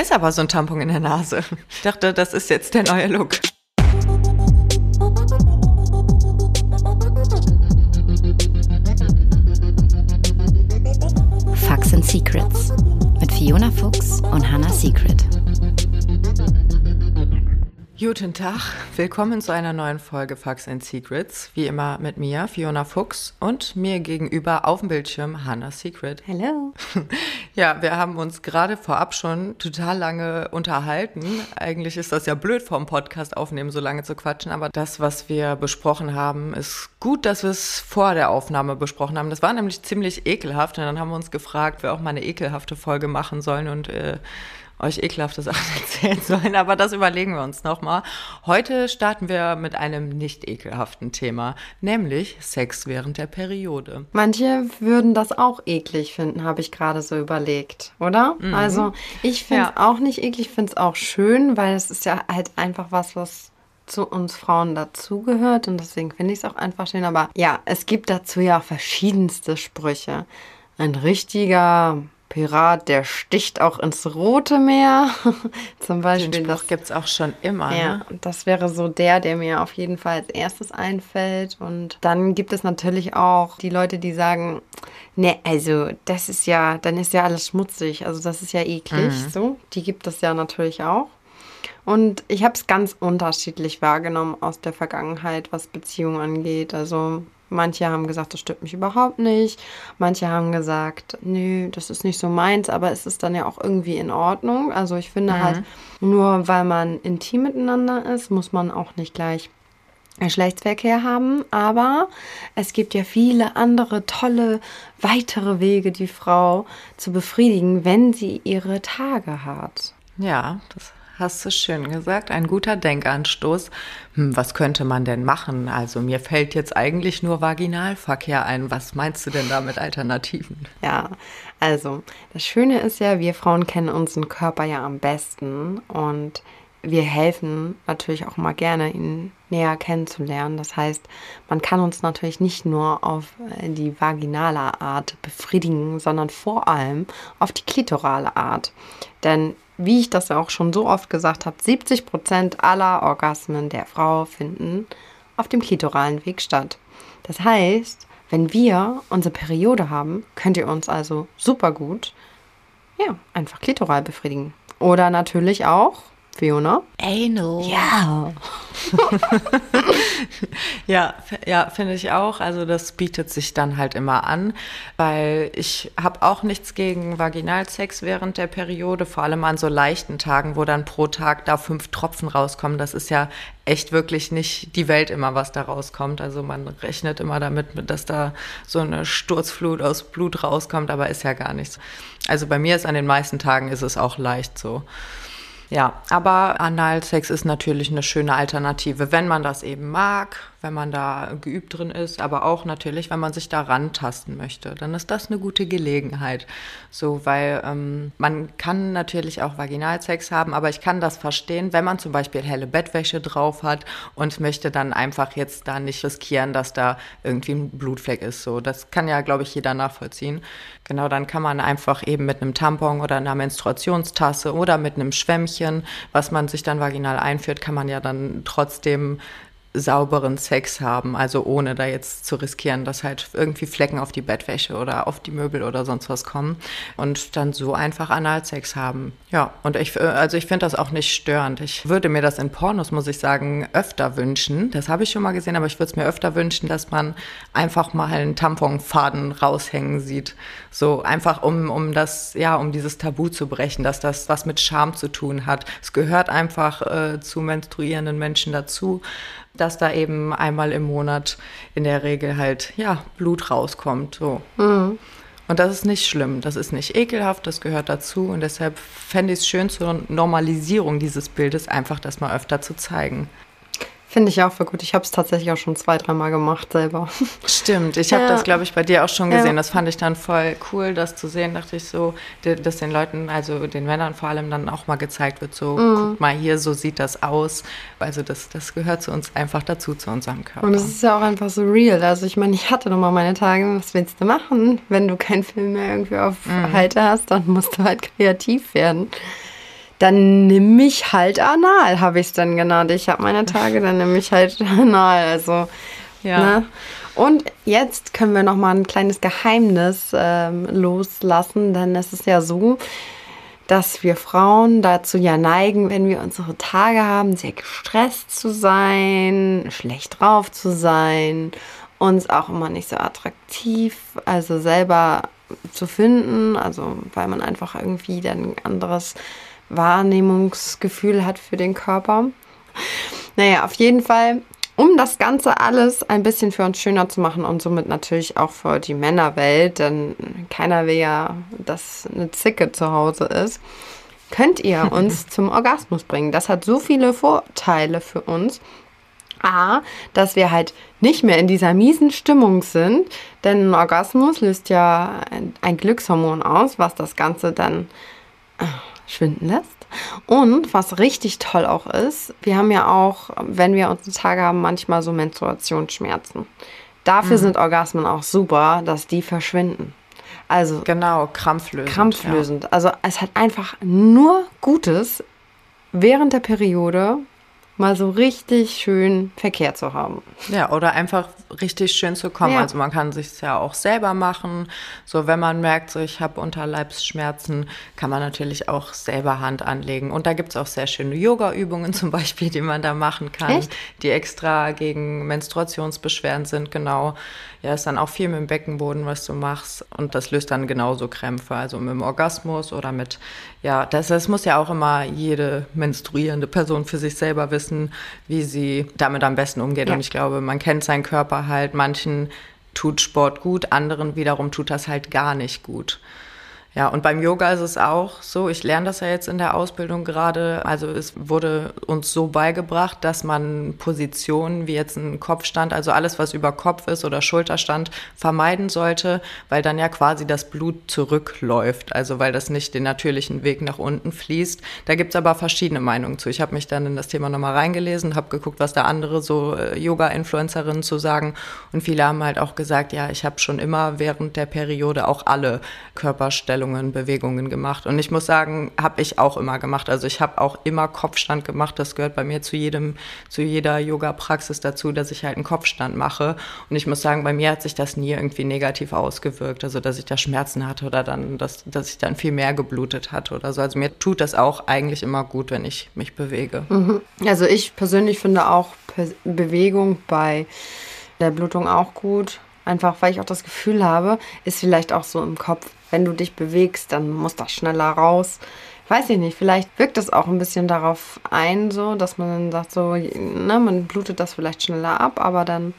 Ist aber so ein Tampon in der Nase. Ich dachte, das ist jetzt der neue Look. Facts and Secrets mit Fiona Fuchs und Hannah Secret. Guten Tag, willkommen zu einer neuen Folge Facts and Secrets. Wie immer mit mir, Fiona Fuchs, und mir gegenüber auf dem Bildschirm Hannah Secret. Hello. Ja, wir haben uns gerade vorab schon total lange unterhalten. Eigentlich ist das ja blöd vom Podcast aufnehmen, so lange zu quatschen, aber das, was wir besprochen haben, ist gut, dass wir es vor der Aufnahme besprochen haben. Das war nämlich ziemlich ekelhaft und dann haben wir uns gefragt, wer auch mal eine ekelhafte Folge machen sollen und äh, euch ekelhafte Sachen erzählen sollen, aber das überlegen wir uns nochmal. Heute starten wir mit einem nicht ekelhaften Thema, nämlich Sex während der Periode. Manche würden das auch eklig finden, habe ich gerade so überlegt, oder? Mhm. Also ich finde es Ja. auch nicht eklig, ich finde es auch schön, weil es ist ja halt einfach was, was zu uns Frauen dazugehört und deswegen finde ich es auch einfach schön. Aber ja, es gibt dazu ja auch verschiedenste Sprüche. Ein richtiger Pirat, der sticht auch ins Rote Meer. Zum Den Beispiel das Spruch gibt's auch schon immer. ja, Ne? das wäre so der, der mir auf jeden Fall als erstes einfällt. Und dann gibt es natürlich auch die Leute, die sagen, ne, also das ist ja, dann ist ja alles schmutzig. Also das ist ja eklig. So, die gibt es ja natürlich auch. Und ich habe es ganz unterschiedlich wahrgenommen aus der Vergangenheit, was Beziehungen angeht. Also manche haben gesagt, das stört mich überhaupt nicht. Manche haben gesagt, nö, das ist nicht so meins, aber es ist dann ja auch irgendwie in Ordnung. Also ich finde halt, nur weil man intim miteinander ist, muss man auch nicht gleich Geschlechtsverkehr haben, aber es gibt ja viele andere tolle weitere Wege, die Frau zu befriedigen, wenn sie ihre Tage hat. Ja, das hast du schön gesagt. Ein guter Denkanstoß. Hm, was könnte man denn machen? Also mir fällt jetzt eigentlich nur Vaginalverkehr ein. Was meinst du denn da mit Alternativen? Ja, also das Schöne ist ja, wir Frauen kennen unseren Körper ja am besten und wir helfen natürlich auch mal gerne, ihn näher kennenzulernen. Das heißt, man kann uns natürlich nicht nur auf äh, die vaginale Art befriedigen, sondern vor allem auf die klitorale Art. Denn wie ich das ja auch schon so oft gesagt habe, 70 Prozent aller Orgasmen der Frau finden auf dem klitoralen Weg statt. Das heißt, wenn wir unsere Periode haben, könnt ihr uns also super gut, ja, einfach klitoral befriedigen. Oder natürlich auch, Fiona. Anal. Ja. Ja, ja, finde ich auch. Also das bietet sich dann halt immer an, weil ich habe auch nichts gegen Vaginalsex während der Periode, vor allem an so leichten Tagen, wo dann pro Tag da fünf Tropfen rauskommen. Das ist ja echt wirklich nicht die Welt immer, was da rauskommt. Also man rechnet immer damit, dass da so eine Sturzflut aus Blut rauskommt, aber ist ja gar nichts. Also bei mir ist an den meisten Tagen ist es auch leicht so. Ja, aber Analsex ist natürlich eine schöne Alternative, wenn man das eben mag, wenn man da geübt drin ist, aber auch natürlich, wenn man sich da rantasten möchte, dann ist das eine gute Gelegenheit. So, weil ähm, man kann natürlich auch Vaginalsex haben, aber ich kann das verstehen, wenn man zum Beispiel helle Bettwäsche drauf hat und möchte dann einfach jetzt da nicht riskieren, dass da irgendwie ein Blutfleck ist. So, das kann ja, glaube ich, jeder nachvollziehen. Genau, dann kann man einfach eben mit einem Tampon oder einer Menstruationstasse oder mit einem Schwämmchen, was man sich dann vaginal einführt, kann man ja dann trotzdem sauberen Sex haben, also ohne da jetzt zu riskieren, dass halt irgendwie Flecken auf die Bettwäsche oder auf die Möbel oder sonst was kommen und dann so einfach Analsex haben. Ja, und ich, äh, also ich finde das auch nicht störend. Ich würde mir das in Pornos, muss ich sagen, öfter wünschen. Das habe ich schon mal gesehen, aber ich würde es mir öfter wünschen, dass man einfach mal einen Tamponfaden raushängen sieht. So einfach um, um das, ja, um dieses Tabu zu brechen, dass das was mit Scham zu tun hat. Es gehört einfach äh, zu menstruierenden Menschen dazu dass da eben einmal im Monat in der Regel halt, ja, Blut rauskommt, so. Und das ist nicht schlimm, das ist nicht ekelhaft, das gehört dazu und deshalb fände ich es schön zur Normalisierung dieses Bildes einfach das mal öfter zu zeigen. Finde ich auch für gut. Ich habe es tatsächlich auch schon zwei, dreimal gemacht selber. Stimmt, ich habe Ja. das, glaube ich, bei dir auch schon Ja. gesehen. Das fand ich dann voll cool, das zu sehen. Dachte ich so, dass den Leuten, also den Männern vor allem, dann auch mal gezeigt wird, so, guck mal hier, so sieht das aus. Also das, das gehört zu uns einfach dazu, zu unserem Körper. Und es ist ja auch einfach so real. Also ich meine, ich hatte noch mal meine Tage, was willst du machen? Wenn du keinen Film mehr irgendwie auf Halte hast, dann musst du halt kreativ werden. Dann nimm mich halt anal, habe ich es dann genannt. Ich habe meine Tage, dann nimm mich halt anal. Also, ja. Ne? Und jetzt können wir noch mal ein kleines Geheimnis ähm, loslassen, denn es ist ja so, dass wir Frauen dazu ja neigen, wenn wir unsere Tage haben, sehr gestresst zu sein, schlecht drauf zu sein, uns auch immer nicht so attraktiv, also selber zu finden, also weil man einfach irgendwie dann anderes Wahrnehmungsgefühl hat für den Körper. Naja, auf jeden Fall um das Ganze alles ein bisschen für uns schöner zu machen und somit natürlich auch für die Männerwelt, denn keiner will ja, dass eine Zicke zu Hause ist, könnt ihr uns zum Orgasmus bringen. Das hat so viele Vorteile für uns. A, dass wir halt nicht mehr in dieser miesen Stimmung sind, denn ein Orgasmus löst ja ein, ein Glückshormon aus, was das Ganze dann schwinden lässt. Und was richtig toll auch ist, wir haben ja auch, wenn wir unsere Tage haben, manchmal so Menstruationsschmerzen. Dafür mhm. sind Orgasmen auch super, dass die verschwinden. Also genau, krampflösend. Krampflösend. Ja. Also es hat einfach nur Gutes während der Periode mal so richtig schön Verkehr zu haben. Ja, oder einfach richtig schön zu kommen. Ja. Also man kann sich ja auch selber machen. So, wenn man merkt, so ich habe Unterleibsschmerzen, kann man natürlich auch selber Hand anlegen. Und da gibt es auch sehr schöne Yoga-Übungen zum Beispiel, die man da machen kann, Echt? die extra gegen Menstruationsbeschwerden sind, genau. Ja, ist dann auch viel mit dem Beckenboden, was du machst. Und das löst dann genauso Krämpfe, also mit dem Orgasmus oder mit, ja, das, das muss ja auch immer jede menstruierende Person für sich selber wissen, wie sie damit am besten umgeht. Ja. Und ich glaube, man kennt seinen Körper halt. Manchen tut Sport gut, anderen wiederum tut das halt gar nicht gut. Ja, und beim Yoga ist es auch so, ich lerne das ja jetzt in der Ausbildung gerade, also es wurde uns so beigebracht, dass man Positionen wie jetzt ein Kopfstand, also alles, was über Kopf ist oder Schulterstand, vermeiden sollte, weil dann ja quasi das Blut zurückläuft, also weil das nicht den natürlichen Weg nach unten fließt. Da gibt's aber verschiedene Meinungen zu. Ich habe mich dann in das Thema nochmal reingelesen, habe geguckt, was da andere so äh, Yoga-Influencerinnen zu sagen und viele haben halt auch gesagt, ja, ich habe schon immer während der Periode auch alle Körperstellen Stellungen, Bewegungen gemacht. Und ich muss sagen, habe ich auch immer gemacht. Also ich habe auch immer Kopfstand gemacht. Das gehört bei mir zu jedem, zu jeder Yoga-Praxis dazu, dass ich halt einen Kopfstand mache. Und ich muss sagen, bei mir hat sich das nie irgendwie negativ ausgewirkt. Also dass ich da Schmerzen hatte oder dann, dass, dass ich dann viel mehr geblutet hatte oder so. Also mir tut das auch eigentlich immer gut, wenn ich mich bewege. Mhm. Also ich persönlich finde auch Bewegung bei der Blutung auch gut. Einfach weil ich auch das Gefühl habe, ist vielleicht auch so im Kopf, wenn du dich bewegst, dann muss das schneller raus. Weiß ich nicht, vielleicht wirkt das auch ein bisschen darauf ein, so, dass man dann sagt, so, ne, man blutet das vielleicht schneller ab, aber dann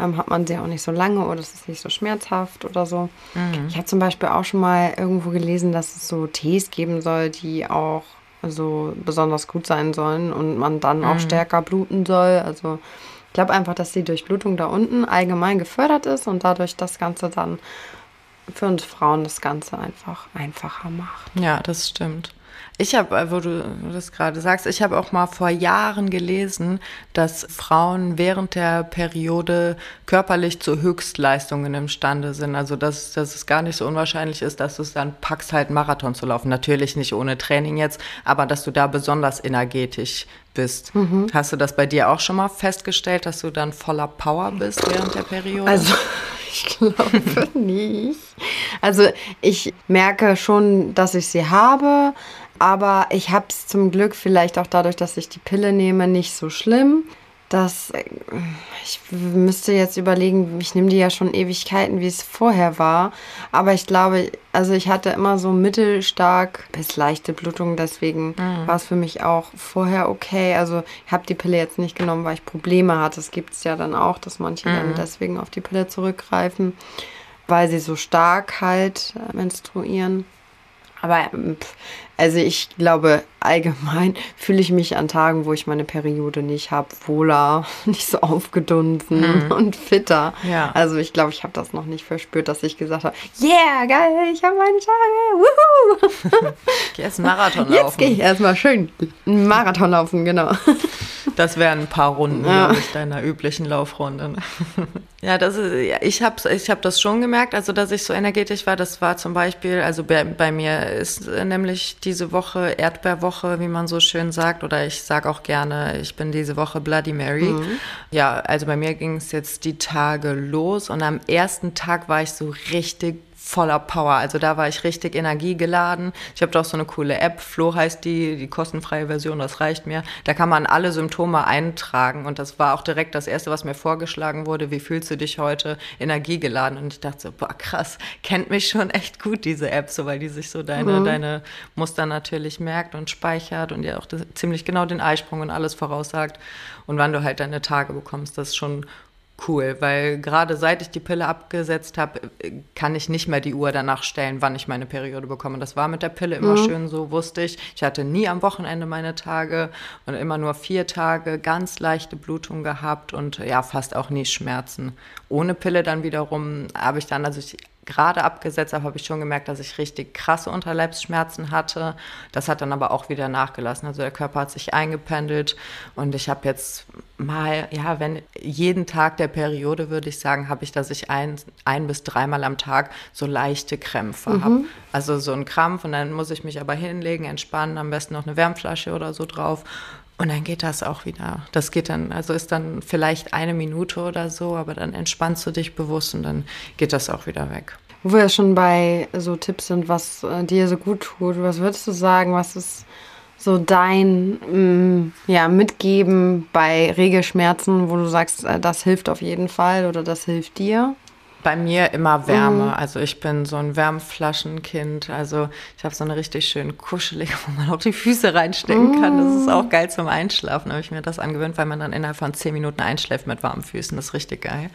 ähm, hat man sie auch nicht so lange oder es ist nicht so schmerzhaft oder so. Mhm. Ich habe zum Beispiel auch schon mal irgendwo gelesen, dass es so Tees geben soll, die auch so besonders gut sein sollen und man dann mhm. auch stärker bluten soll. Also ich glaube einfach, dass die Durchblutung da unten allgemein gefördert ist und dadurch das Ganze dann für uns Frauen das Ganze einfach einfacher macht. Ja, das stimmt. Ich habe, äh, wo du das gerade sagst, ich habe auch mal vor Jahren gelesen, dass Frauen während der Periode körperlich zu Höchstleistungen imstande sind. Also dass, dass es gar nicht so unwahrscheinlich ist, dass du es dann packst, halt Marathon zu laufen. Natürlich nicht ohne Training jetzt, aber dass du da besonders energetisch bist. Mhm. Hast du das bei dir auch schon mal festgestellt, dass du dann voller Power bist während der Periode? Also ich glaube nicht. Also ich merke schon, dass ich sie habe, aber ich habe es zum Glück vielleicht auch dadurch, dass ich die Pille nehme, nicht so schlimm dass ich müsste jetzt überlegen, ich nehme die ja schon Ewigkeiten, wie es vorher war. Aber ich glaube, also ich hatte immer so mittelstark bis leichte Blutung, deswegen mhm. war es für mich auch vorher okay. Also ich habe die Pille jetzt nicht genommen, weil ich Probleme hatte. Das gibt es ja dann auch, dass manche mhm. dann deswegen auf die Pille zurückgreifen, weil sie so stark halt äh, menstruieren. Aber also ich glaube, allgemein fühle ich mich an Tagen, wo ich meine Periode nicht habe, wohler, nicht so aufgedunsen hm. und fitter. Ja. Also ich glaube, ich habe das noch nicht verspürt, dass ich gesagt habe, yeah, geil, ich habe meine Tage, wuhu. geh erst einen Marathon laufen. Jetzt gehe ich erstmal schön einen Marathon laufen, genau. Das wären ein paar Runden, ja. glaube ich, deiner üblichen Laufrunde. Ja, das ist, ich habe ich hab das schon gemerkt, also dass ich so energetisch war. Das war zum Beispiel, also bei, bei mir ist nämlich diese Woche Erdbeerwoche, wie man so schön sagt, oder ich sage auch gerne, ich bin diese Woche Bloody Mary. Mhm. Ja, also bei mir ging es jetzt die Tage los und am ersten Tag war ich so richtig voller Power. Also da war ich richtig energiegeladen. Ich habe doch so eine coole App, Flo heißt die, die kostenfreie Version, das reicht mir. Da kann man alle Symptome eintragen und das war auch direkt das erste, was mir vorgeschlagen wurde. Wie fühlst du dich heute energiegeladen? Und ich dachte so, boah, krass, kennt mich schon echt gut diese App, so weil die sich so deine, mhm. deine Muster natürlich merkt und speichert und dir auch das, ziemlich genau den Eisprung und alles voraussagt und wann du halt deine Tage bekommst. Das ist schon cool, weil gerade seit ich die Pille abgesetzt habe, kann ich nicht mehr die Uhr danach stellen, wann ich meine Periode bekomme. Das war mit der Pille immer mhm. schön so, wusste ich. Ich hatte nie am Wochenende meine Tage und immer nur vier Tage, ganz leichte Blutung gehabt und ja, fast auch nie Schmerzen. Ohne Pille dann wiederum habe ich dann, also ich gerade abgesetzt habe, habe ich schon gemerkt, dass ich richtig krasse Unterleibsschmerzen hatte. Das hat dann aber auch wieder nachgelassen. Also der Körper hat sich eingependelt und ich habe jetzt mal, ja, wenn jeden Tag der Periode, würde ich sagen, habe ich, dass ich ein, ein bis dreimal am Tag so leichte Krämpfe mhm. habe. Also so ein Krampf und dann muss ich mich aber hinlegen, entspannen, am besten noch eine Wärmflasche oder so drauf. Und dann geht das auch wieder. Das geht dann, also ist dann vielleicht eine Minute oder so, aber dann entspannst du dich bewusst und dann geht das auch wieder weg. Wo wir schon bei so Tipps sind, was äh, dir so gut tut, was würdest du sagen, was ist so dein mm, ja, Mitgeben bei Regelschmerzen, wo du sagst, äh, das hilft auf jeden Fall oder das hilft dir? Bei mir immer Wärme. Mhm. Also ich bin so ein Wärmflaschenkind. Also ich habe so eine richtig schön kuschelige, wo man auch die Füße reinstecken kann. Das ist auch geil zum Einschlafen. Habe ich mir das angewöhnt, weil man dann innerhalb von zehn Minuten einschläft mit warmen Füßen. Das ist richtig geil.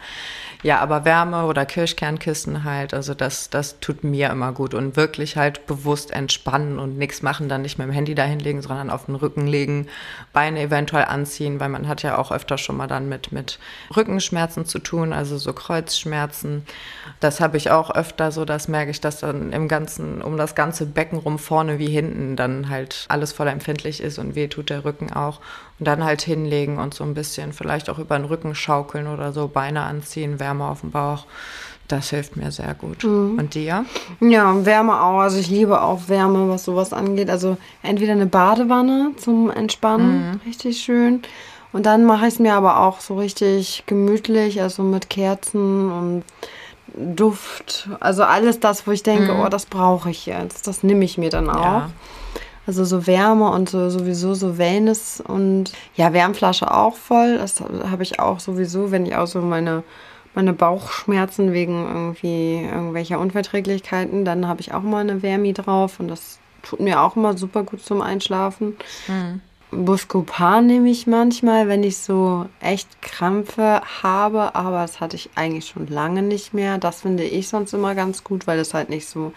Ja, aber Wärme oder Kirschkernkissen halt, also das, das tut mir immer gut. Und wirklich halt bewusst entspannen und nichts machen, dann nicht mit dem Handy dahin legen, sondern auf den Rücken legen, Beine eventuell anziehen, weil man hat ja auch öfter schon mal dann mit, mit Rückenschmerzen zu tun, also so Kreuzschmerzen. Das habe ich auch öfter so, das merke ich, dass dann im ganzen, um das ganze Becken rum, vorne wie hinten, dann halt alles voll empfindlich ist und weh tut der Rücken auch. Und dann halt hinlegen und so ein bisschen vielleicht auch über den Rücken schaukeln oder so, Beine anziehen, Wärme auf dem Bauch. Das hilft mir sehr gut. Mhm. Und dir? Ja, Wärme auch. Also ich liebe auch Wärme, was sowas angeht. Also entweder eine Badewanne zum Entspannen, mhm. richtig schön. Und dann mache ich es mir aber auch so richtig gemütlich, also mit Kerzen und Duft. Also alles das, wo ich denke, mhm. oh, das brauche ich jetzt. Das nehme ich mir dann auch. Ja. Also so Wärme und so sowieso so Wellness und ja, Wärmflasche auch voll. Das habe ich auch sowieso, wenn ich auch so meine, meine Bauchschmerzen wegen irgendwie irgendwelcher Unverträglichkeiten, dann habe ich auch mal eine Wärmi drauf und das tut mir auch immer super gut zum Einschlafen. Mhm. Buscopan nehme ich manchmal, wenn ich so echt Krampfe habe, aber das hatte ich eigentlich schon lange nicht mehr. Das finde ich sonst immer ganz gut, weil es halt nicht so,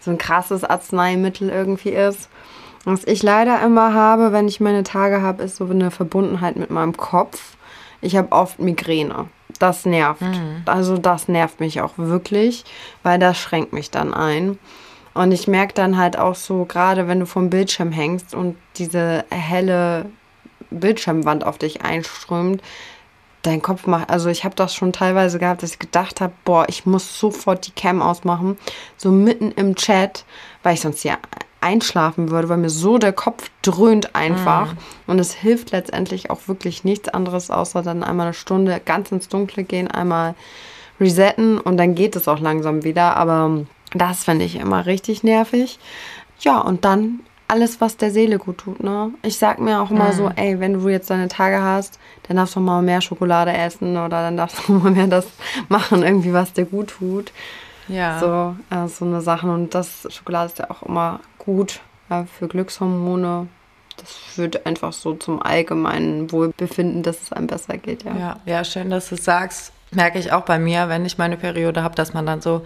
so ein krasses Arzneimittel irgendwie ist. Was ich leider immer habe, wenn ich meine Tage habe, ist so eine Verbundenheit mit meinem Kopf. Ich habe oft Migräne. Das nervt. Mhm. Also das nervt mich auch wirklich, weil das schränkt mich dann ein. Und ich merke dann halt auch so, gerade wenn du vom Bildschirm hängst und diese helle Bildschirmwand auf dich einströmt, dein Kopf macht, also ich habe das schon teilweise gehabt, dass ich gedacht habe, boah, ich muss sofort die Cam ausmachen, so mitten im Chat, weil ich sonst ja einschlafen würde, weil mir so der Kopf dröhnt einfach. Mhm. Und es hilft letztendlich auch wirklich nichts anderes, außer dann einmal eine Stunde ganz ins Dunkle gehen, einmal resetten und dann geht es auch langsam wieder. Aber das finde ich immer richtig nervig. Ja, und dann alles, was der Seele gut tut, ne? Ich sag mir auch immer mhm. so, ey, wenn du jetzt deine Tage hast, dann darfst du mal mehr Schokolade essen oder dann darfst du mal mehr das machen, irgendwie, was dir gut tut. Ja. So, äh, so eine Sache. Und das Schokolade ist ja auch immer gut ja, für Glückshormone. Das führt einfach so zum allgemeinen Wohlbefinden, dass es einem besser geht, ja. Ja, ja schön, dass du es sagst. Merke ich auch bei mir, wenn ich meine Periode habe, dass man dann so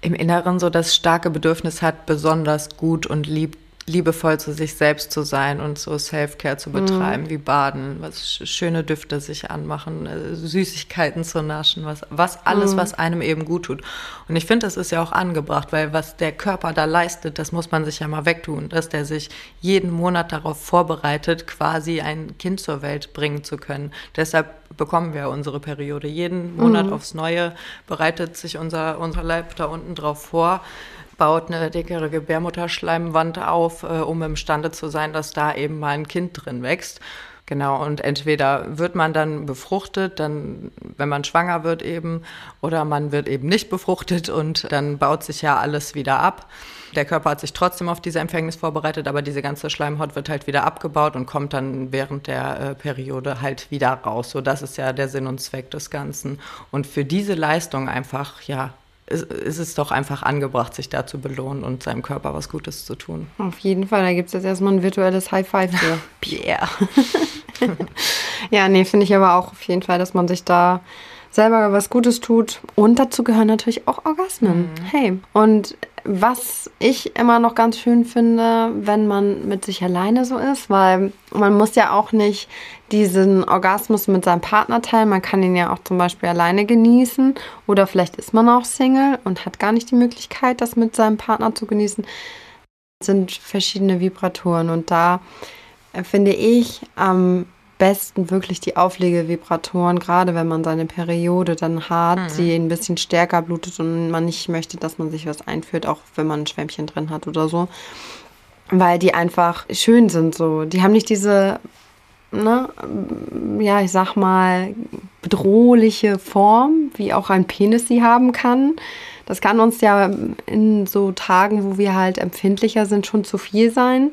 im Inneren so das starke Bedürfnis hat, besonders gut und lieb liebevoll zu sich selbst zu sein und so Self-Care zu betreiben, mhm. wie Baden, was schöne Düfte sich anmachen, äh, Süßigkeiten zu naschen, was, was alles, mhm. was einem eben gut tut. Und ich finde, das ist ja auch angebracht, weil was der Körper da leistet, das muss man sich ja mal wegtun, dass der sich jeden Monat darauf vorbereitet, quasi ein Kind zur Welt bringen zu können. Deshalb bekommen wir unsere Periode. Jeden Monat mhm. aufs Neue bereitet sich unser, unser Leib da unten drauf vor baut eine dickere Gebärmutterschleimwand auf, äh, um imstande zu sein, dass da eben mal ein Kind drin wächst. Genau, und entweder wird man dann befruchtet, dann, wenn man schwanger wird eben, oder man wird eben nicht befruchtet und dann baut sich ja alles wieder ab. Der Körper hat sich trotzdem auf diese Empfängnis vorbereitet, aber diese ganze Schleimhaut wird halt wieder abgebaut und kommt dann während der äh, Periode halt wieder raus. So, das ist ja der Sinn und Zweck des Ganzen. Und für diese Leistung einfach, ja, ist es doch einfach angebracht, sich da zu belohnen und seinem Körper was Gutes zu tun. Auf jeden Fall, da gibt es jetzt erstmal ein virtuelles High Five für. Pierre. ja, nee, finde ich aber auch auf jeden Fall, dass man sich da selber was Gutes tut. Und dazu gehören natürlich auch Orgasmen. Mhm. Hey. Und was ich immer noch ganz schön finde, wenn man mit sich alleine so ist, weil man muss ja auch nicht diesen Orgasmus mit seinem Partner teilen. Man kann ihn ja auch zum Beispiel alleine genießen. Oder vielleicht ist man auch Single und hat gar nicht die Möglichkeit, das mit seinem Partner zu genießen. Es sind verschiedene Vibratoren und da finde ich am besten wirklich die Auflegevibratoren, gerade wenn man seine Periode dann hat, mhm. die ein bisschen stärker blutet und man nicht möchte, dass man sich was einführt, auch wenn man ein Schwämmchen drin hat oder so. Weil die einfach schön sind so. Die haben nicht diese, ne, ja, ich sag mal, bedrohliche Form, wie auch ein Penis sie haben kann. Das kann uns ja in so Tagen, wo wir halt empfindlicher sind, schon zu viel sein.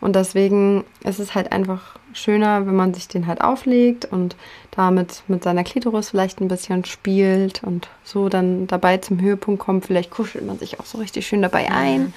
Und deswegen ist es halt einfach schöner, wenn man sich den halt auflegt und damit mit seiner Klitoris vielleicht ein bisschen spielt und so dann dabei zum Höhepunkt kommt. Vielleicht kuschelt man sich auch so richtig schön dabei ein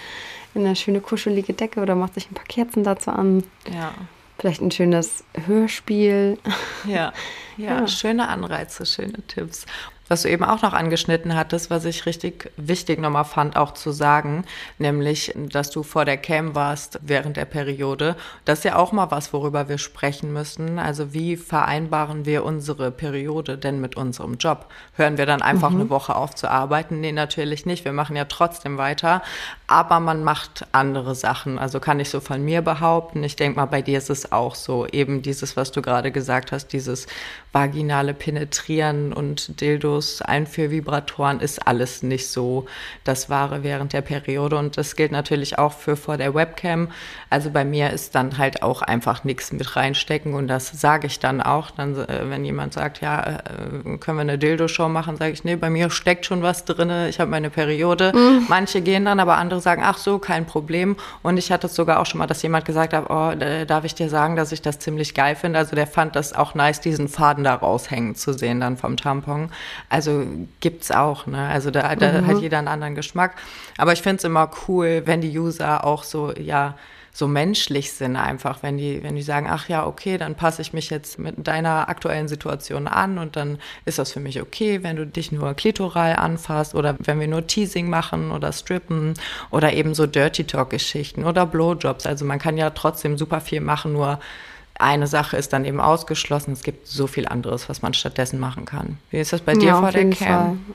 in eine schöne kuschelige Decke oder macht sich ein paar Kerzen dazu an. Ja. Vielleicht ein schönes Hörspiel. Ja, ja, ja, schöne Anreize, schöne Tipps was du eben auch noch angeschnitten hattest, was ich richtig wichtig nochmal fand, auch zu sagen, nämlich, dass du vor der Cam warst während der Periode. Das ist ja auch mal was, worüber wir sprechen müssen. Also wie vereinbaren wir unsere Periode denn mit unserem Job? Hören wir dann einfach mhm. eine Woche auf zu arbeiten? Nee, natürlich nicht. Wir machen ja trotzdem weiter, aber man macht andere Sachen. Also kann ich so von mir behaupten. Ich denke mal, bei dir ist es auch so. Eben dieses, was du gerade gesagt hast, dieses vaginale Penetrieren und Dildos, Einführvibratoren ist alles nicht so das Wahre während der Periode. Und das gilt natürlich auch für vor der Webcam. Also bei mir ist dann halt auch einfach nichts mit reinstecken. Und das sage ich dann auch. Dann, äh, wenn jemand sagt, ja, äh, können wir eine Dildo-Show machen, sage ich, nee, bei mir steckt schon was drin. Ich habe meine Periode. Mhm. Manche gehen dann, aber andere sagen, ach so, kein Problem. Und ich hatte es sogar auch schon mal, dass jemand gesagt hat, oh, darf ich dir sagen, dass ich das ziemlich geil finde. Also der fand das auch nice, diesen Faden da raushängen zu sehen dann vom Tampon. Also gibt's auch, ne? Also da, da mhm. hat jeder einen anderen Geschmack. Aber ich finde es immer cool, wenn die User auch so, ja, so menschlich sind einfach, wenn die, wenn die sagen, ach ja, okay, dann passe ich mich jetzt mit deiner aktuellen Situation an und dann ist das für mich okay, wenn du dich nur klitoral anfasst oder wenn wir nur Teasing machen oder strippen oder eben so Dirty Talk Geschichten oder Blowjobs. Also man kann ja trotzdem super viel machen, nur eine Sache ist dann eben ausgeschlossen. Es gibt so viel anderes, was man stattdessen machen kann. Wie ist das bei dir ja, vor der Cam?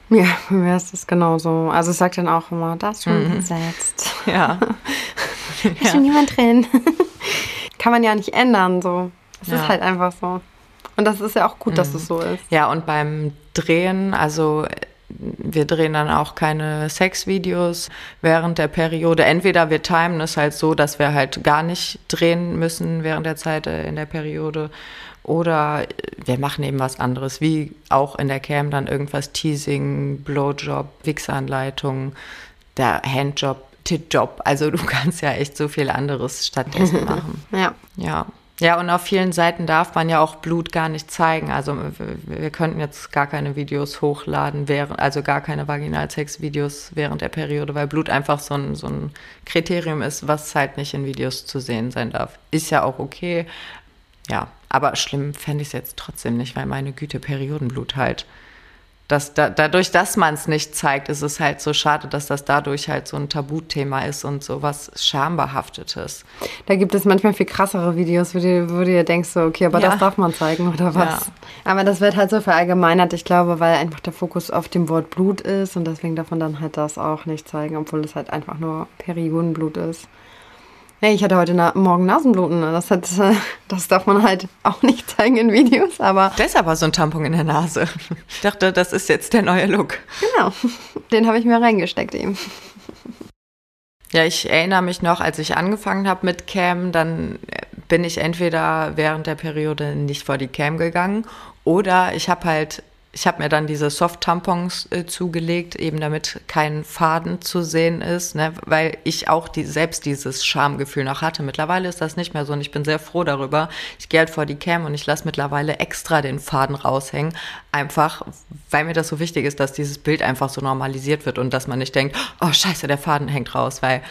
Fall. Ja, bei mir ist das genauso. Also ich sage dann auch immer, das schon mhm. besetzt. Ja. ist ja. schon niemand drin. kann man ja nicht ändern, so. Es ja. ist halt einfach so. Und das ist ja auch gut, mhm. dass es so ist. Ja, und beim Drehen, also wir drehen dann auch keine Sexvideos während der Periode. Entweder wir timen es halt so, dass wir halt gar nicht drehen müssen während der Zeit äh, in der Periode. Oder wir machen eben was anderes, wie auch in der Cam dann irgendwas Teasing, Blowjob, Wichsanleitung, der Handjob, Titjob. Also du kannst ja echt so viel anderes stattdessen machen. ja. Ja. Ja, und auf vielen Seiten darf man ja auch Blut gar nicht zeigen. Also wir könnten jetzt gar keine Videos hochladen, während, also gar keine Vaginalsex-Videos während der Periode, weil Blut einfach so ein, so ein Kriterium ist, was halt nicht in Videos zu sehen sein darf. Ist ja auch okay. Ja, aber schlimm fände ich es jetzt trotzdem nicht, weil meine Güte, Periodenblut halt. Dass da, dadurch, dass man es nicht zeigt, ist es halt so schade, dass das dadurch halt so ein Tabuthema ist und so was Schambehaftetes. Da gibt es manchmal viel krassere Videos, wo du, wo du dir denkst, so, okay, aber ja. das darf man zeigen oder was. Ja. Aber das wird halt so verallgemeinert, ich glaube, weil einfach der Fokus auf dem Wort Blut ist und deswegen darf man dann halt das auch nicht zeigen, obwohl es halt einfach nur Periodenblut ist. Hey, ich hatte heute Na Morgen Nasenbluten. Ne? Das, hat, das darf man halt auch nicht zeigen in Videos, aber. Deshalb war so ein Tampon in der Nase. Ich dachte, das ist jetzt der neue Look. Genau. Den habe ich mir reingesteckt eben. Ja, ich erinnere mich noch, als ich angefangen habe mit Cam, dann bin ich entweder während der Periode nicht vor die Cam gegangen oder ich habe halt ich habe mir dann diese Soft-Tampons äh, zugelegt, eben damit kein Faden zu sehen ist, ne? weil ich auch die, selbst dieses Schamgefühl noch hatte. Mittlerweile ist das nicht mehr so und ich bin sehr froh darüber. Ich gehe halt vor die Cam und ich lasse mittlerweile extra den Faden raushängen, einfach weil mir das so wichtig ist, dass dieses Bild einfach so normalisiert wird und dass man nicht denkt, oh scheiße, der Faden hängt raus, weil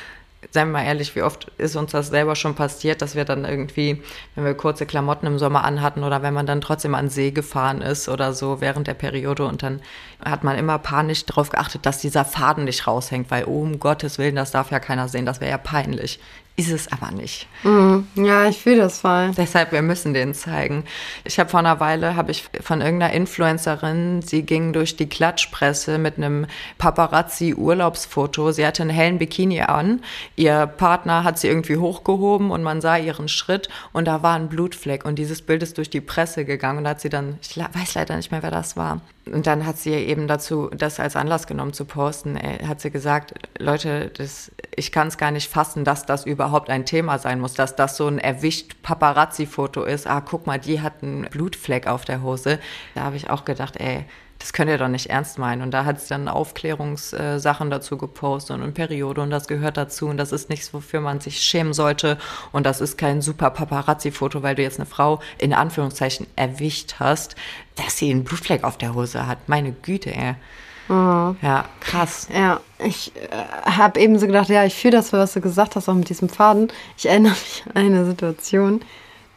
seien wir mal ehrlich, wie oft ist uns das selber schon passiert, dass wir dann irgendwie, wenn wir kurze Klamotten im Sommer anhatten oder wenn man dann trotzdem an See gefahren ist oder so während der Periode und dann hat man immer panisch darauf geachtet, dass dieser Faden nicht raushängt, weil oh, um Gottes Willen, das darf ja keiner sehen, das wäre ja peinlich ist es aber nicht. Mhm. Ja, ich fühle das voll. Deshalb, wir müssen den zeigen. Ich habe vor einer Weile, habe ich von irgendeiner Influencerin, sie ging durch die Klatschpresse mit einem Paparazzi-Urlaubsfoto. Sie hatte einen hellen Bikini an. Ihr Partner hat sie irgendwie hochgehoben und man sah ihren Schritt und da war ein Blutfleck. Und dieses Bild ist durch die Presse gegangen und hat sie dann, ich weiß leider nicht mehr, wer das war. Und dann hat sie eben dazu, das als Anlass genommen zu posten, hat sie gesagt, Leute, das, ich kann es gar nicht fassen, dass das überhaupt ein Thema sein muss, dass das so ein erwischt Paparazzi-Foto ist. Ah, guck mal, die hat einen Blutfleck auf der Hose. Da habe ich auch gedacht, ey, das könnt ihr doch nicht ernst meinen. Und da hat sie dann Aufklärungssachen dazu gepostet und eine Periode und das gehört dazu und das ist nichts, wofür man sich schämen sollte. Und das ist kein super Paparazzi-Foto, weil du jetzt eine Frau in Anführungszeichen erwischt hast, dass sie einen Blutfleck auf der Hose hat. Meine Güte, ey. Mhm. Ja, krass. Ja, ich äh, habe eben so gedacht, ja, ich fühle das, was du gesagt hast, auch mit diesem Faden. Ich erinnere mich an eine Situation,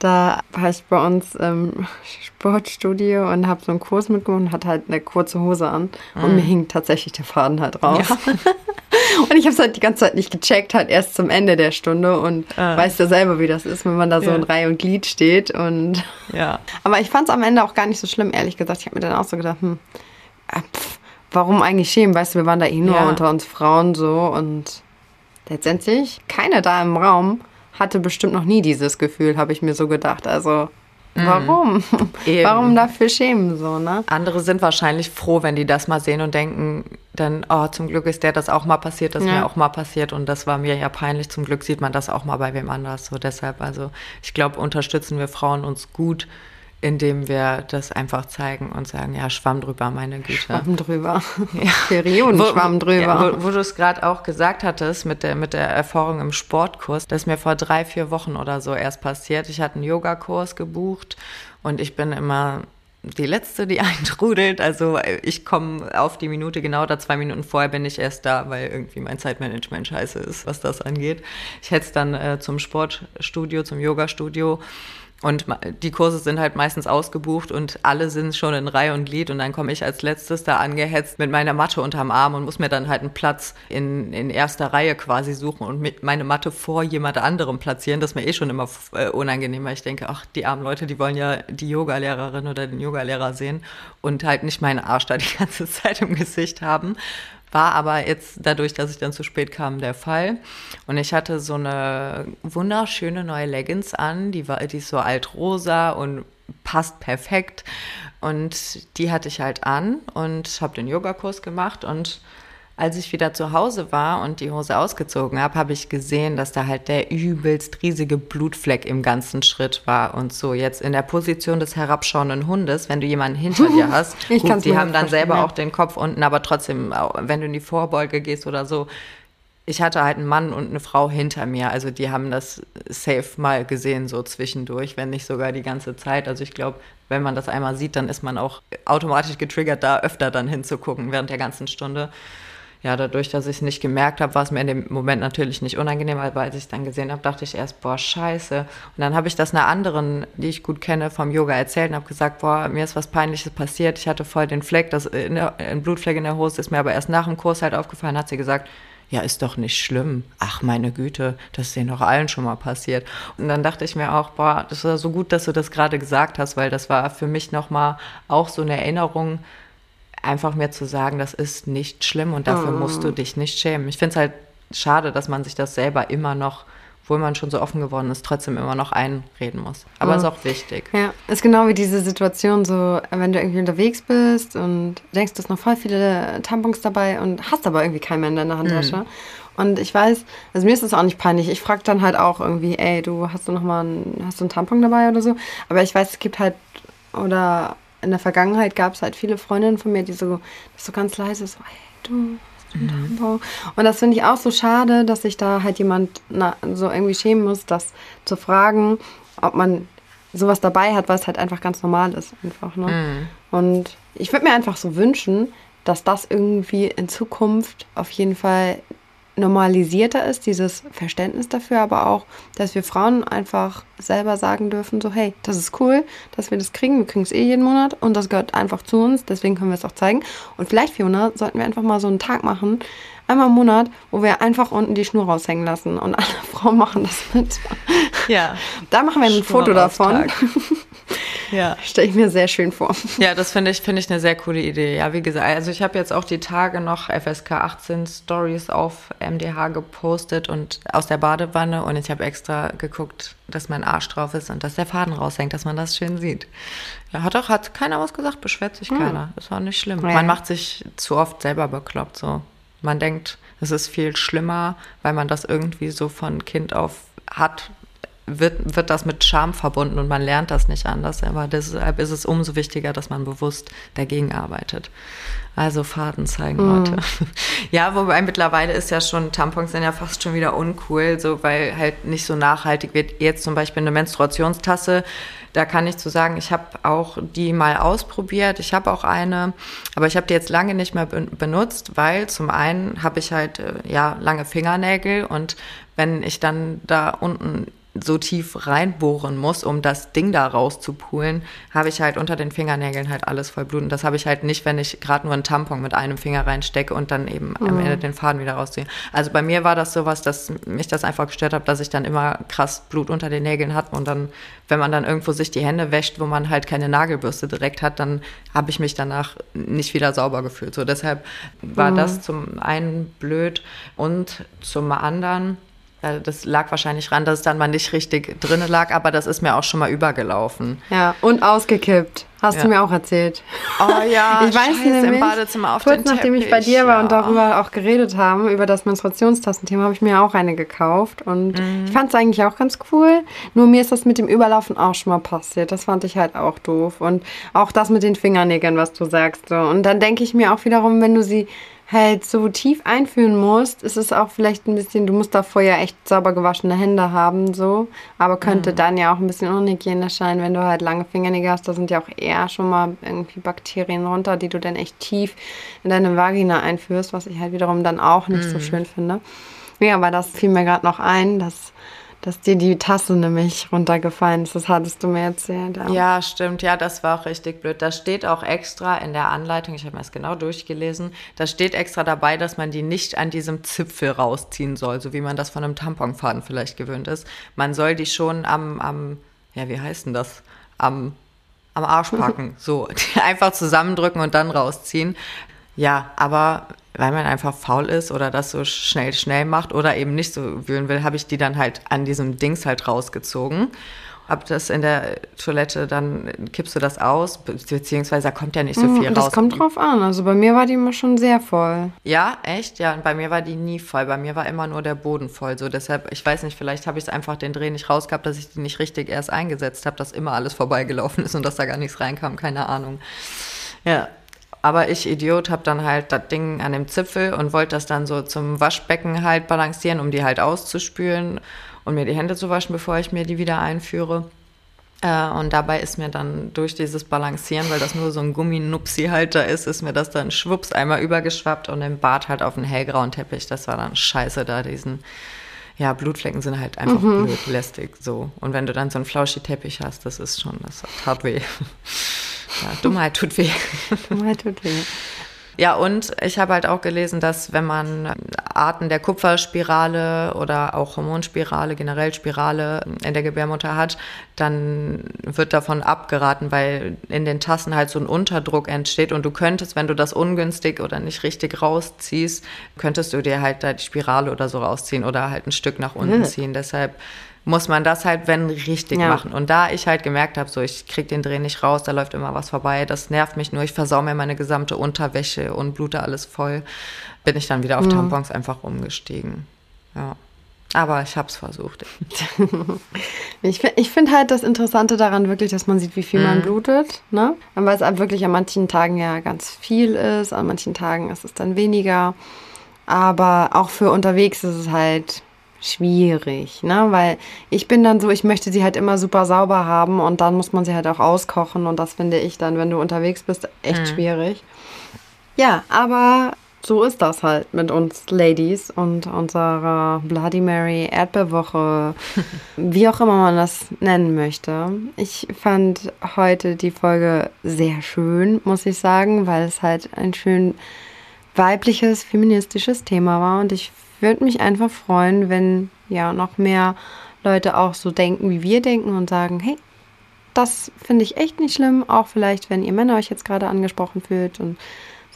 da war ich bei uns im Sportstudio und habe so einen Kurs mitgemacht und hatte halt eine kurze Hose an mhm. und mir hing tatsächlich der Faden halt raus. Ja. und ich habe es halt die ganze Zeit nicht gecheckt, halt erst zum Ende der Stunde und ah. weißt ja selber, wie das ist, wenn man da so ja. in Reihe und Glied steht und ja. Aber ich fand es am Ende auch gar nicht so schlimm, ehrlich gesagt. Ich habe mir dann auch so gedacht, hm, ah, pff, warum eigentlich schämen? Weißt du, wir waren da eh nur ja. unter uns Frauen so und letztendlich keiner da im Raum hatte bestimmt noch nie dieses Gefühl, habe ich mir so gedacht. Also mhm. Warum? Eben. Warum dafür schämen so, ne? Andere sind wahrscheinlich froh, wenn die das mal sehen und denken, dann, oh, zum Glück ist der das auch mal passiert, das ja. mir auch mal passiert und das war mir ja peinlich. Zum Glück sieht man das auch mal bei wem anders. So deshalb, also ich glaube, unterstützen wir Frauen uns gut, indem wir das einfach zeigen und sagen, ja, Schwamm drüber, meine Güte. Schwamm drüber. Ja. Perioden, wo, Schwamm drüber. Ja, wo, wo du es gerade auch gesagt hattest mit der, mit der Erfahrung im Sportkurs, das ist mir vor drei, vier Wochen oder so erst passiert. Ich hatte einen Yogakurs gebucht und ich bin immer die letzte, die eintrudelt. Also ich komme auf die Minute genau da, zwei Minuten vorher bin ich erst da, weil irgendwie mein Zeitmanagement scheiße ist, was das angeht. Ich hätte es dann äh, zum Sportstudio, zum Yogastudio und die Kurse sind halt meistens ausgebucht und alle sind schon in Reihe und Glied und dann komme ich als letztes da angehetzt mit meiner Matte unterm Arm und muss mir dann halt einen Platz in, in erster Reihe quasi suchen und mit meine Matte vor jemand anderem platzieren. Das ist mir eh schon immer äh, unangenehm, weil ich denke, ach, die armen Leute, die wollen ja die Yogalehrerin oder den Yogalehrer sehen und halt nicht meinen Arsch da die ganze Zeit im Gesicht haben. War aber jetzt dadurch, dass ich dann zu spät kam, der Fall. Und ich hatte so eine wunderschöne neue Leggings an, die war, die ist so altrosa und passt perfekt. Und die hatte ich halt an und habe den Yogakurs gemacht und als ich wieder zu Hause war und die Hose ausgezogen habe, habe ich gesehen, dass da halt der übelst riesige Blutfleck im ganzen Schritt war und so. Jetzt in der Position des herabschauenden Hundes, wenn du jemanden hinter dir hast, gut, die haben dann selber auch den Kopf unten, aber trotzdem, wenn du in die Vorbeuge gehst oder so, ich hatte halt einen Mann und eine Frau hinter mir, also die haben das safe mal gesehen, so zwischendurch, wenn nicht sogar die ganze Zeit. Also ich glaube, wenn man das einmal sieht, dann ist man auch automatisch getriggert, da öfter dann hinzugucken während der ganzen Stunde ja, dadurch, dass ich es nicht gemerkt habe, war es mir in dem Moment natürlich nicht unangenehm, aber als ich es dann gesehen habe, dachte ich erst, boah, scheiße. Und dann habe ich das einer anderen, die ich gut kenne, vom Yoga erzählt und habe gesagt, boah, mir ist was Peinliches passiert. Ich hatte voll den Fleck, das, ein Blutfleck in der Hose ist mir aber erst nach dem Kurs halt aufgefallen, hat sie gesagt, ja, ist doch nicht schlimm. Ach, meine Güte, das ist denen doch allen schon mal passiert. Und dann dachte ich mir auch, boah, das war so gut, dass du das gerade gesagt hast, weil das war für mich nochmal auch so eine Erinnerung, einfach mir zu sagen, das ist nicht schlimm und dafür oh. musst du dich nicht schämen. Ich finde es halt schade, dass man sich das selber immer noch obwohl man schon so offen geworden ist, trotzdem immer noch einreden muss. Aber mhm. ist auch wichtig. Ja, ist genau wie diese Situation, so wenn du irgendwie unterwegs bist und denkst, du hast noch voll viele Tampons dabei und hast aber irgendwie keinen mehr in deiner Handtasche. Mhm. Und ich weiß, also mir ist das auch nicht peinlich. Ich frage dann halt auch irgendwie, ey, du hast du noch mal einen, hast du einen Tampon dabei oder so? Aber ich weiß, es gibt halt, oder in der Vergangenheit gab es halt viele Freundinnen von mir, die so, so ganz leise so, hey, du Mhm. Und das finde ich auch so schade, dass sich da halt jemand na, so irgendwie schämen muss, das zu fragen, ob man sowas dabei hat, weil es halt einfach ganz normal ist. Einfach, ne? Mhm. Und ich würde mir einfach so wünschen, dass das irgendwie in Zukunft auf jeden Fall normalisierter ist, dieses Verständnis dafür, aber auch, dass wir Frauen einfach selber sagen dürfen, so hey, das ist cool, dass wir das kriegen, wir kriegen es eh jeden Monat und das gehört einfach zu uns, deswegen können wir es auch zeigen. Und vielleicht, Fiona, sollten wir einfach mal so einen Tag machen, einmal im Monat, wo wir einfach unten die Schnur raushängen lassen und alle Frauen machen das mit. Ja. Da machen wir ein Foto davon. Ja. Stelle ich mir sehr schön vor. Ja, das finde ich, finde ich eine sehr coole Idee. Ja, wie gesagt, also ich habe jetzt auch die Tage noch FSK 18 Stories auf MDH gepostet und aus der Badewanne und ich habe extra geguckt, dass mein Arsch drauf ist und dass der Faden raushängt, dass man das schön sieht. Ja, hat auch, hat keiner was gesagt, beschwert sich hm. keiner. Das war nicht schlimm. Ja. Man macht sich zu oft selber bekloppt, so. Man denkt, es ist viel schlimmer, weil man das irgendwie so von Kind auf hat, wird, wird das mit Scham verbunden und man lernt das nicht anders. Aber deshalb ist es umso wichtiger, dass man bewusst dagegen arbeitet. Also Faden zeigen, mhm. Leute. Ja, wobei mittlerweile ist ja schon, Tampons sind ja fast schon wieder uncool, so weil halt nicht so nachhaltig wird. Jetzt zum Beispiel eine Menstruationstasse, da kann ich zu sagen, ich habe auch die mal ausprobiert. Ich habe auch eine, aber ich habe die jetzt lange nicht mehr benutzt, weil zum einen habe ich halt äh, ja lange Fingernägel und wenn ich dann da unten so tief reinbohren muss, um das Ding da rauszupulen, habe ich halt unter den Fingernägeln halt alles voll Blut. Und das habe ich halt nicht, wenn ich gerade nur einen Tampon mit einem Finger reinstecke und dann eben mhm. am Ende den Faden wieder rausziehe. Also bei mir war das sowas, dass mich das einfach gestört hat, dass ich dann immer krass Blut unter den Nägeln hatte und dann, wenn man dann irgendwo sich die Hände wäscht, wo man halt keine Nagelbürste direkt hat, dann habe ich mich danach nicht wieder sauber gefühlt. So deshalb war mhm. das zum einen blöd und zum anderen das lag wahrscheinlich ran, dass es dann mal nicht richtig drinne lag, aber das ist mir auch schon mal übergelaufen. Ja, und ausgekippt. Hast ja. du mir auch erzählt. Oh ja, ich weiß Scheiße, nämlich, im Badezimmer auf kurz nachdem ich bei dir war ja. und darüber auch geredet haben, über das Menstruationstastenthema, habe ich mir auch eine gekauft. Und mhm. ich fand es eigentlich auch ganz cool. Nur mir ist das mit dem Überlaufen auch schon mal passiert. Das fand ich halt auch doof. Und auch das mit den Fingernägeln, was du sagst. So. Und dann denke ich mir auch wiederum, wenn du sie halt so tief einführen musst, ist es auch vielleicht ein bisschen, du musst davor ja echt sauber gewaschene Hände haben, so. Aber könnte mhm. dann ja auch ein bisschen unhygienisch sein, wenn du halt lange Fingernägel hast. Da sind ja auch eher schon mal irgendwie Bakterien runter, die du dann echt tief in deine Vagina einführst, was ich halt wiederum dann auch nicht mhm. so schön finde. Ja, aber das fiel mir gerade noch ein, dass dass dir die Tasse nämlich runtergefallen ist. Das hattest du mir erzählt. Ja. ja, stimmt. Ja, das war auch richtig blöd. Da steht auch extra in der Anleitung, ich habe mir das genau durchgelesen, da steht extra dabei, dass man die nicht an diesem Zipfel rausziehen soll, so wie man das von einem Tamponfaden vielleicht gewöhnt ist. Man soll die schon am, am ja, wie heißt denn das? Am am Arsch packen, so einfach zusammendrücken und dann rausziehen. Ja, aber weil man einfach faul ist oder das so schnell, schnell macht oder eben nicht so wühlen will, habe ich die dann halt an diesem Dings halt rausgezogen. Hab das in der Toilette, dann kippst du das aus, beziehungsweise da kommt ja nicht so viel das raus. Das kommt drauf an. Also bei mir war die immer schon sehr voll. Ja, echt? Ja, und bei mir war die nie voll. Bei mir war immer nur der Boden voll. So deshalb, ich weiß nicht, vielleicht habe ich es einfach den Dreh nicht rausgehabt, dass ich die nicht richtig erst eingesetzt habe, dass immer alles vorbeigelaufen ist und dass da gar nichts reinkam. Keine Ahnung. Ja, aber ich, Idiot, habe dann halt das Ding an dem Zipfel und wollte das dann so zum Waschbecken halt balancieren, um die halt auszuspülen und mir die Hände zu waschen, bevor ich mir die wieder einführe. Äh, und dabei ist mir dann durch dieses Balancieren, weil das nur so ein Gumminupsi-Halter ist, ist mir das dann schwupps einmal übergeschwappt und im Bad halt auf einen hellgrauen Teppich. Das war dann scheiße da, diesen ja, Blutflecken sind halt einfach mhm. blöd, lästig, so. Und wenn du dann so einen Flauschi-Teppich hast, das ist schon, das tat weh. Ja, Dummheit tut weh. Dummheit tut weh. Ja, und ich habe halt auch gelesen, dass wenn man Arten der Kupferspirale oder auch Hormonspirale, generell Spirale in der Gebärmutter hat, dann wird davon abgeraten, weil in den Tassen halt so ein Unterdruck entsteht und du könntest, wenn du das ungünstig oder nicht richtig rausziehst, könntest du dir halt da die Spirale oder so rausziehen oder halt ein Stück nach unten mhm. ziehen. Deshalb muss man das halt, wenn, richtig ja. machen. Und da ich halt gemerkt habe, so ich krieg den Dreh nicht raus, da läuft immer was vorbei, das nervt mich nur, ich versau mir meine gesamte Unterwäsche und blute alles voll, bin ich dann wieder auf mhm. Tampons einfach umgestiegen. Ja. Aber ich habe es versucht. ich ich finde halt das Interessante daran wirklich, dass man sieht, wie viel mhm. man blutet. Ne? Weil es halt wirklich an manchen Tagen ja ganz viel ist, an manchen Tagen ist es dann weniger. Aber auch für unterwegs ist es halt schwierig, ne? Weil ich bin dann so, ich möchte sie halt immer super sauber haben und dann muss man sie halt auch auskochen und das finde ich dann, wenn du unterwegs bist, echt mhm. schwierig. Ja, aber so ist das halt mit uns Ladies und unserer Bloody Mary Erdbeerwoche, wie auch immer man das nennen möchte. Ich fand heute die Folge sehr schön, muss ich sagen, weil es halt ein schön weibliches, feministisches Thema war und ich würde mich einfach freuen, wenn ja noch mehr Leute auch so denken, wie wir denken und sagen, hey, das finde ich echt nicht schlimm, auch vielleicht, wenn ihr Männer euch jetzt gerade angesprochen fühlt und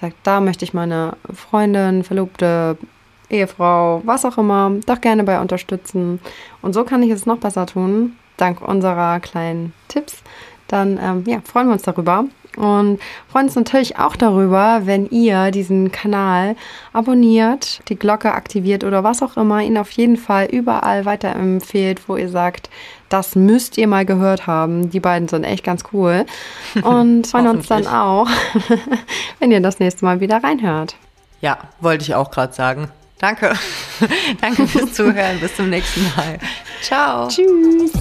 sagt, da möchte ich meine Freundin, Verlobte, Ehefrau, was auch immer, doch gerne bei unterstützen. Und so kann ich es noch besser tun, dank unserer kleinen Tipps. Dann ähm, ja, freuen wir uns darüber. Und freuen uns natürlich auch darüber, wenn ihr diesen Kanal abonniert, die Glocke aktiviert oder was auch immer, ihn auf jeden Fall überall weiterempfehlt, wo ihr sagt, das müsst ihr mal gehört haben. Die beiden sind echt ganz cool. Und freuen uns dann auch, wenn ihr das nächste Mal wieder reinhört. Ja, wollte ich auch gerade sagen. Danke. Danke fürs Zuhören. Bis zum nächsten Mal. Ciao. Tschüss.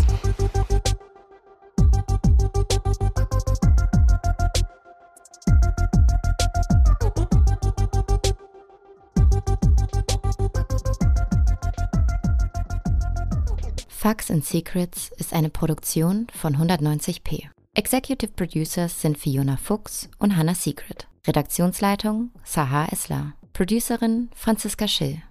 Facts and Secrets ist eine Produktion von 190p. Executive Producers sind Fiona Fuchs und Hannah Secret. Redaktionsleitung Sahar Esler. Producerin Franziska Schill.